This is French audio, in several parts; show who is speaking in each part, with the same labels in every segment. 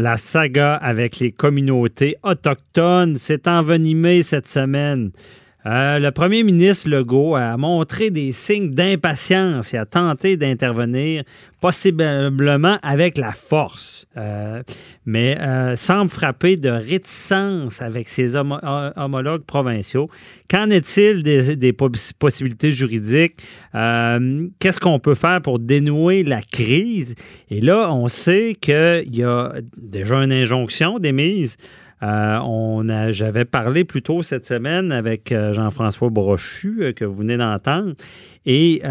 Speaker 1: La saga avec les communautés autochtones s'est envenimée cette semaine. Euh, le premier ministre Legault a montré des signes d'impatience et a tenté d'intervenir, possiblement avec la force, euh, mais euh, semble frapper de réticence avec ses homologues provinciaux. Qu'en est-il des, possibilités juridiques? Qu'est-ce qu'on peut faire pour dénouer la crise? Et là, on sait qu'il y a déjà une injonction d'émise euh, on a, j'avais parlé plus tôt cette semaine avec euh, Jean-François Brochu, euh, que vous venez d'entendre. Et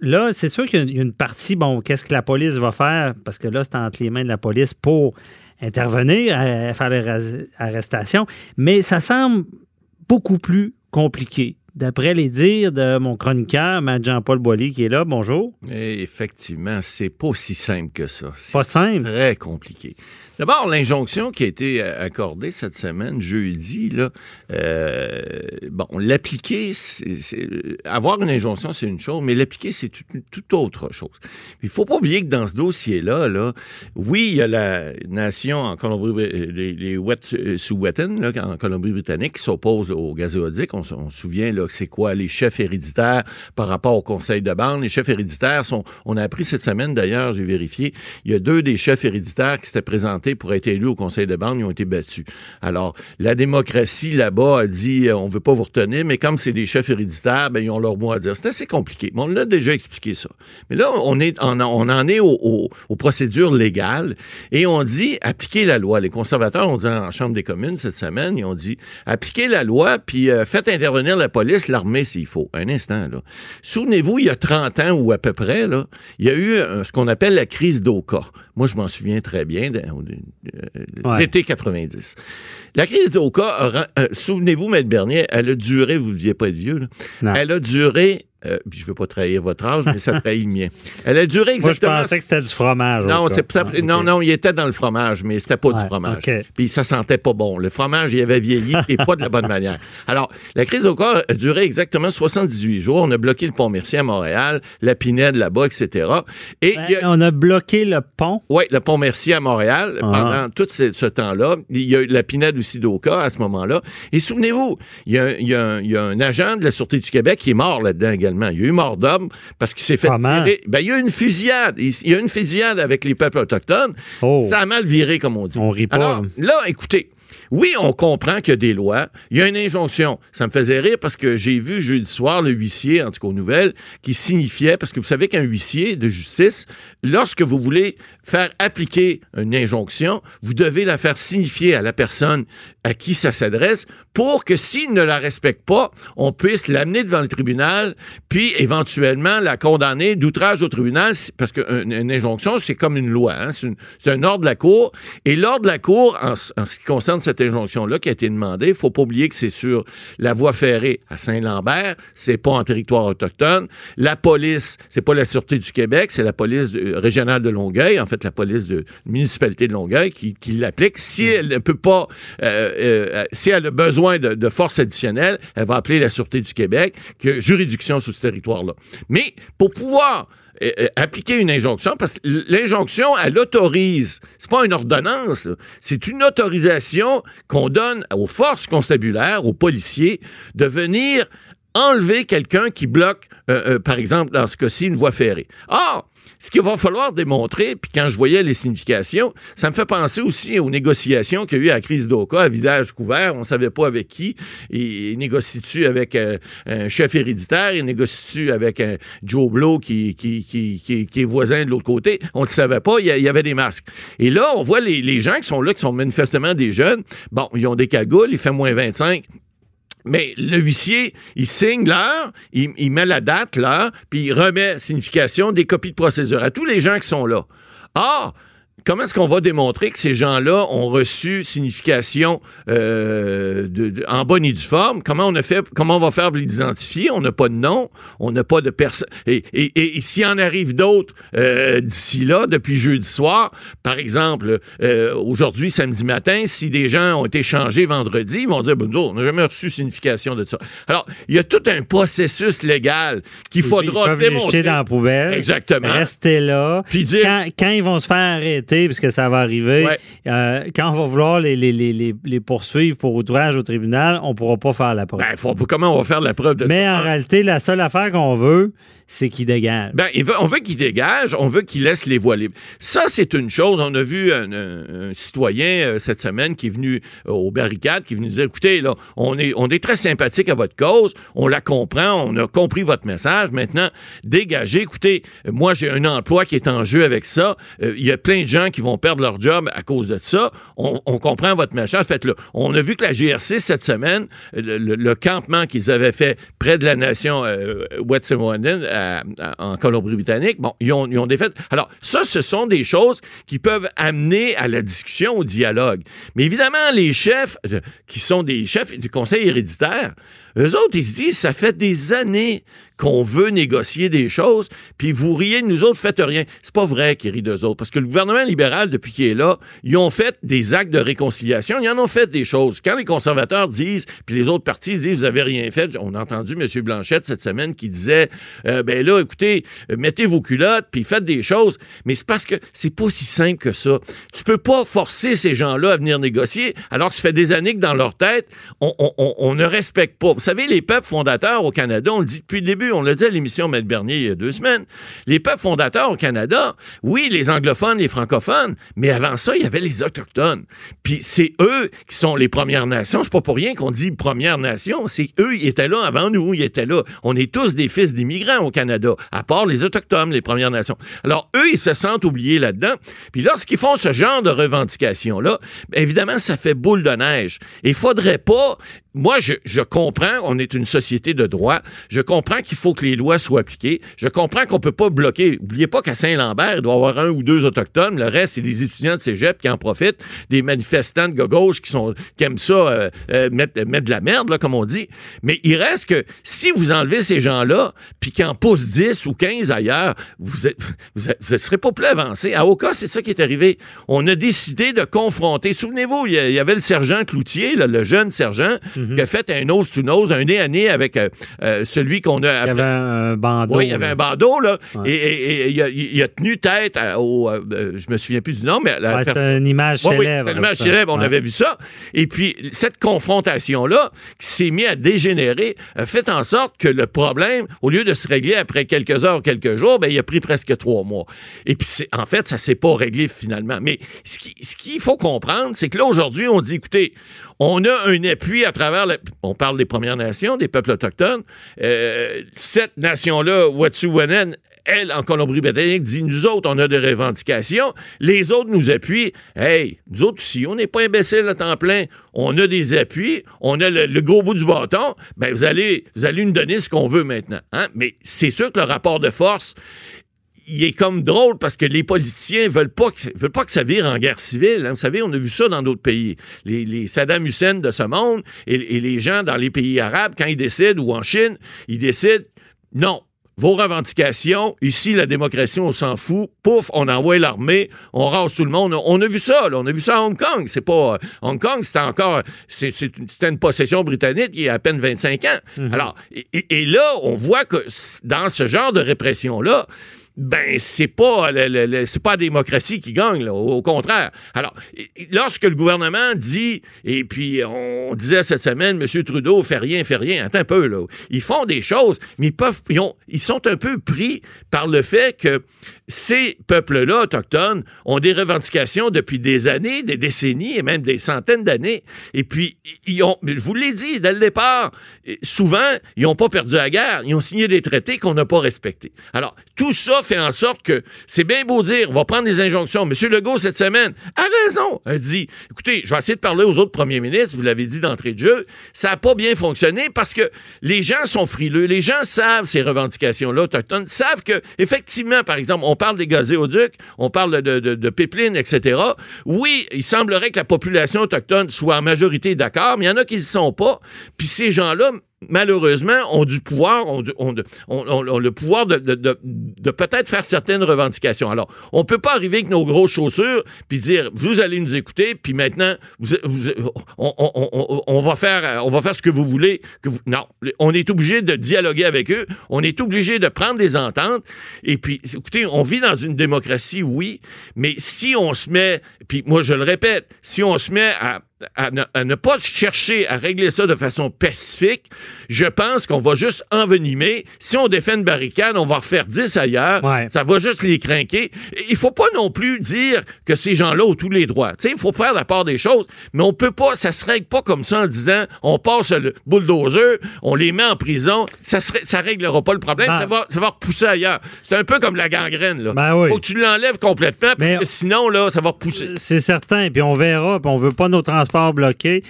Speaker 1: là, c'est sûr qu'il y a une partie, bon, qu'est-ce que la police va faire? Parce que là, c'est entre les mains de la police pour intervenir, faire les arrestations. Mais ça semble beaucoup plus compliqué d'après les dires de mon chroniqueur, Matt Jean-Paul Boilly, qui est là. Bonjour.
Speaker 2: effectivement, c'est pas aussi simple que ça.
Speaker 1: Pas simple?
Speaker 2: Très compliqué. D'abord, l'injonction qui a été euh, accordée cette semaine, jeudi, là, euh, bon, l'appliquer, avoir une injonction, c'est une chose, mais l'appliquer, c'est toute autre chose. Il faut pas oublier que dans ce dossier-là, là, oui, il y a la nation en Colombie, les, les Wet, sous là, en Colombie-Britannique, qui s'oppose aux gazéodiques. On, se souvient, là, c'est quoi les chefs héréditaires par rapport au conseil de bande? Les chefs héréditaires sont, on a appris cette semaine, d'ailleurs, j'ai vérifié, il y a deux des chefs héréditaires qui s'étaient présentés pour être élus au conseil de bande, ils ont été battus. Alors, la démocratie là-bas a dit euh, on veut pas vous retenir, mais comme c'est des chefs héréditaires, ben, ils ont leur mot à dire. C'est assez compliqué. Mais on l'a déjà expliqué ça. Mais là, on, est, on, en est aux procédures légales et on dit appliquer la loi. Les conservateurs ont dit en Chambre des communes cette semaine, ils ont dit appliquez la loi puis euh, faites intervenir la police, l'armée s'il faut. Un instant, là. Souvenez-vous, il y a 30 ans ou à peu près, là, il y a eu euh, ce qu'on appelle la crise d'Oka. Moi, je m'en souviens très bien, l'été 90. La crise d'Oka, euh, souvenez-vous, Maître Bernier, elle a duré, vous ne deviez pas être vieux, là, elle a duré euh, je ne veux pas trahir votre âge, mais ça trahit le mien. Elle a duré exactement.
Speaker 1: Moi, je pensais que c'était du fromage.
Speaker 2: Non, ah, non, non, il était dans le fromage, mais c'était pas du fromage. Puis ça sentait pas bon. Le fromage, il avait vieilli et pas de la bonne manière. Alors, la crise au corps a duré exactement 78 jours. On a bloqué le pont Mercier à Montréal, la Pinède là-bas, etc.
Speaker 1: Et ben, on a bloqué le pont.
Speaker 2: Oui, le pont Mercier à Montréal ah. pendant tout ce, temps-là. Il y a eu la Pinède aussi d'Oka à ce moment-là. Et souvenez-vous, il y, a, il, y a il y a un agent de la Sûreté du Québec qui est mort là-dedans également. Il y a eu mort d'homme parce qu'il s'est fait tirer. Ben, il y a eu une fusillade. Il y a une fusillade avec les peuples autochtones. Oh. Ça a mal viré, comme on dit.
Speaker 1: On rit pas.
Speaker 2: Alors, là, écoutez, oui, on comprend qu'il y a des lois. Il y a une injonction. Ça me faisait rire parce que j'ai vu jeudi soir le huissier, en tout cas aux nouvelles, qui signifiait, parce que vous savez qu'un huissier de justice, lorsque vous voulez faire appliquer une injonction, vous devez la faire signifier à la personne à qui ça s'adresse pour que s'il ne la respecte pas, on puisse l'amener devant le tribunal, puis éventuellement la condamner d'outrage au tribunal, parce qu'une injonction, c'est comme une loi, hein? c'est un ordre de la Cour. Et l'ordre de la Cour, en, en ce qui concerne cette injonction-là qui a été demandée. Il faut pas oublier que c'est sur la voie ferrée à Saint-Lambert, c'est pas en territoire autochtone. La police, c'est pas la Sûreté du Québec, c'est la police régionale de Longueuil, en fait la police de municipalité de Longueuil qui, l'applique. Si elle ne peut pas, euh, euh, si elle a besoin de, de force additionnelle, elle va appeler la Sûreté du Québec, qui a juridiction sur ce territoire-là. Mais pour pouvoir euh, euh, appliquer une injonction parce que l'injonction, elle autorise. C'est pas une ordonnance, c'est une autorisation qu'on donne aux forces constabulaires, aux policiers, de venir enlever quelqu'un qui bloque, euh, par exemple, dans ce cas-ci, une voie ferrée. Or, ce qu'il va falloir démontrer, puis quand je voyais les significations, ça me fait penser aussi aux négociations qu'il y a eu à la crise d'Oka, à village couvert. On ne savait pas avec qui. Il, négocie-tu avec euh, un chef héréditaire? Il négocie-tu avec un Joe Blow qui, est voisin de l'autre côté? On ne le savait pas. Il y, avait des masques. Et là, on voit les, les gens qui sont là, qui sont manifestement des jeunes. Bon, ils ont des cagoules, il fait moins 25. Mais le huissier, il signe l'heure, il, met la date, l'heure, puis il remet signification des copies de procédure à tous les gens qui sont là. Ah! Comment est-ce qu'on va démontrer que ces gens-là ont reçu signification euh, en bonne et due forme? Comment on a fait, comment on va faire pour les identifier? On n'a pas de nom, on n'a pas de personne. Et, et, s'il en arrive d'autres euh, d'ici là, depuis jeudi soir, par exemple, euh, aujourd'hui, samedi matin, si des gens ont été changés vendredi, ils vont dire, ben, on n'a jamais reçu signification de ça. Alors, il y a tout un processus légal qu'il faudra
Speaker 1: ils démontrer. dans la poubelle.
Speaker 2: Exactement.
Speaker 1: Rester là. Puis dire, quand, quand ils vont se faire arrêter, arrêter parce que ça va arriver. Euh, quand on va vouloir les, les, les, les, poursuivre pour outrage au tribunal, on ne pourra pas faire la preuve.
Speaker 2: Ben, faut, comment on va faire la preuve de
Speaker 1: Mais en réalité, la seule affaire qu'on veut, c'est qu'il dégage.
Speaker 2: Ben, on veut qu'il dégage, on veut qu'il laisse les voies libres. Ça, c'est une chose. On a vu un, citoyen euh, cette semaine qui est venu euh, aux barricades, qui est venu dire, écoutez, là, on est, on est très sympathique à votre cause, on la comprend, on a compris votre message. Maintenant, dégagez. Écoutez, moi, j'ai un emploi qui est en jeu avec ça. Euh, il y a plein de gens qui vont perdre leur job à cause de ça. On, comprend votre message. Faites-le. On a vu que la GRC, cette semaine, le, campement qu'ils avaient fait près de la nation euh, en Colombie-Britannique. Bon, ils ont, ils ont défait. Alors, ça, ce sont des choses qui peuvent amener à la discussion, au dialogue. Mais évidemment, les chefs, euh, qui sont des chefs du conseil héréditaire, eux autres, ils se disent, ça fait des années qu'on veut négocier des choses, puis vous riez de nous autres, faites rien. C'est pas vrai qu'ils rient d'eux autres, parce que le gouvernement libéral, depuis qu'il est là, ils ont fait des actes de réconciliation, ils en ont fait des choses. Quand les conservateurs disent, puis les autres partis disent, vous avez rien fait, on a entendu M. Blanchette cette semaine qui disait, euh, ben là, écoutez, mettez vos culottes, puis faites des choses, mais c'est parce que c'est pas si simple que ça. Tu peux pas forcer ces gens-là à venir négocier, alors que ça fait des années que dans leur tête, on ne respecte pas. Savez, les peuples fondateurs au Canada, on le dit depuis le début, on l'a dit à l'émission Maître Bernier il y a deux semaines, les peuples fondateurs au Canada, oui, les anglophones, les francophones, mais avant ça, il y avait les autochtones. Puis c'est eux qui sont les Premières Nations. C'est pas pour rien qu'on dit Premières Nations. C'est eux, ils étaient là avant nous, ils étaient là. On est tous des fils d'immigrants au Canada, à part les autochtones, les Premières Nations. Alors eux, ils se sentent oubliés là-dedans. Puis lorsqu'ils font ce genre de revendications-là, bien évidemment, ça fait boule de neige. Il faudrait pas moi, je, comprends, on est une société de droit. Je comprends qu'il faut que les lois soient appliquées. Je comprends qu'on peut pas bloquer. Oubliez pas qu'à Saint-Lambert, il doit y avoir un ou deux autochtones. Le reste, c'est des étudiants de cégep qui en profitent, des manifestants de gauche qui sont qui aiment ça euh, euh, mettre, mettre de la merde, là, comme on dit. Mais il reste que si vous enlevez ces gens-là, puis qu'ils en poussent 10 ou 15 ailleurs, vous êtes, vous, êtes, serez pas plus avancé. À Oka, c'est ça qui est arrivé. On a décidé de confronter. Souvenez-vous, il y avait le sergent Cloutier, le jeune sergent. Mhm. qui a fait un nose to un nez à nez avec euh, euh, celui qu'on a.
Speaker 1: Il y avait un bandeau.
Speaker 2: Oui, il y avait un bandeau, là. Et, il, a, tenu tête au. Euh, je me souviens plus du nom, mais.
Speaker 1: c'est une image célèbre.
Speaker 2: Oui, une image célèbre, on avait vu ça. Et puis, cette confrontation-là, qui s'est mise à dégénérer, a fait en sorte que le problème, au lieu de se régler après quelques heures, quelques jours, ben, il a pris presque trois mois. Et puis, en fait, ça s'est pas réglé finalement. Mais ce qu'il faut comprendre, c'est que là, aujourd'hui, on dit, écoutez, on a un appui à travers, on parle des Premières Nations, des peuples autochtones. Euh, cette nation-là, Wet'suwet'en, elle, en Colombie-Britannique, dit nous autres, on a des revendications. Les autres nous appuient. Hey, nous autres aussi, on n'est pas imbéciles à temps plein. On a des appuis, on a le, gros bout du bâton. Ben, vous allez, vous allez nous donner ce qu'on veut maintenant. Hein? Mais c'est sûr que le rapport de force il est comme drôle parce que les politiciens veulent pas que, veulent pas que ça vire en guerre civile. Hein. Vous savez, on a vu ça dans d'autres pays. Les, Saddam Hussein de ce monde et, les gens dans les pays arabes, quand ils décident, ou en Chine, ils décident, non, vos revendications. Ici, la démocratie, on s'en fout. Pouf, on envoie l'armée, on rase tout le monde. On a vu ça, là. On a vu ça à Hong Kong. C'est pas. Hong Kong, c'était encore. C'était une possession britannique il y a à peine 25 ans. Mm-hmm. Alors, et, là, on voit que dans ce genre de répression-là, ben c'est pas c'est pas la démocratie qui gagne là, au, contraire. Alors lorsque le gouvernement dit et puis on disait cette semaine M. Trudeau fait rien fait rien, attends un peu là. Ils font des choses mais ils peuvent ils sont un peu pris par le fait que ces peuples-là autochtones ont des revendications depuis des années, des décennies et même des centaines d'années. Et puis, ils ont, je vous l'ai dit dès le départ, souvent, ils n'ont pas perdu la guerre. Ils ont signé des traités qu'on n'a pas respectés. Alors, tout ça fait en sorte que c'est bien beau dire, on va prendre des injonctions. M. Legault, cette semaine, a raison. A dit, écoutez, je vais essayer de parler aux autres premiers ministres, vous l'avez dit d'entrée de jeu. Ça n'a pas bien fonctionné parce que les gens sont frileux. Les gens savent ces revendications-là autochtones, savent que, effectivement, par exemple, on parle des gazéoducs, on parle de, de, pipelines, etc. Oui, il semblerait que la population autochtone soit en majorité d'accord, mais il y en a qui ne le sont pas. Puis ces gens-là malheureusement, ont du pouvoir, ont, le pouvoir de, peut-être faire certaines revendications. Alors, on peut pas arriver avec nos grosses chaussures puis dire, vous allez nous écouter, puis maintenant, on, va faire, on va faire ce que vous voulez. Non, on est obligé de dialoguer avec eux, on est obligé de prendre des ententes, et puis, écoutez, on vit dans une démocratie, oui, mais si on se met, puis moi je le répète, si on se met à à ne, pas chercher à régler ça de façon pacifique, je pense qu'on va juste envenimer. Si on défait une barricade, on va refaire 10 ailleurs. Ça va juste les craquer. Il faut pas non plus dire que ces gens-là ont tous les droits. Il faut faire la part des choses, mais on peut pas, ça se règle pas comme ça en disant on passe le bulldozer, on les met en prison. Ça ne ça réglera pas le problème. Ben ça, va, ça va repousser ailleurs. C'est un peu comme la gangrène. Là.
Speaker 1: Ben
Speaker 2: faut que tu l'enlèves complètement, parce que sinon, là, ça va repousser.
Speaker 1: C'est certain. Puis on verra. Puis on veut pas nos transports bloqué.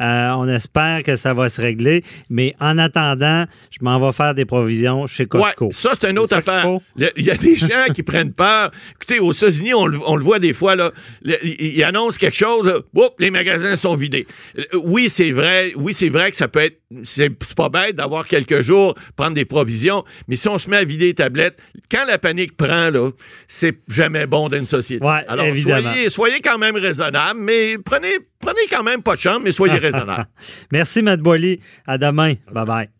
Speaker 1: Euh, on espère que ça va se régler. Mais en attendant, je m'en vais faire des provisions chez Costco.
Speaker 2: ça, c'est une autre affaire. Il y a des gens qui prennent peur. Écoutez, aux États-Unis, on, le voit des fois, là, ils annoncent quelque chose, les magasins sont vidés. Euh, oui, c'est vrai. Oui, c'est vrai que ça peut être. C'est pas bête d'avoir quelques jours, prendre des provisions. Mais si on se met à vider les tablettes, quand la panique prend, là, c'est jamais bon dans une société.
Speaker 1: Alors,
Speaker 2: Soyez, soyez quand même raisonnable, mais prenez, prenez quand même pas de chambre, mais soyez raisonnable.
Speaker 1: Merci, Matt Boily. À demain. Bye bye.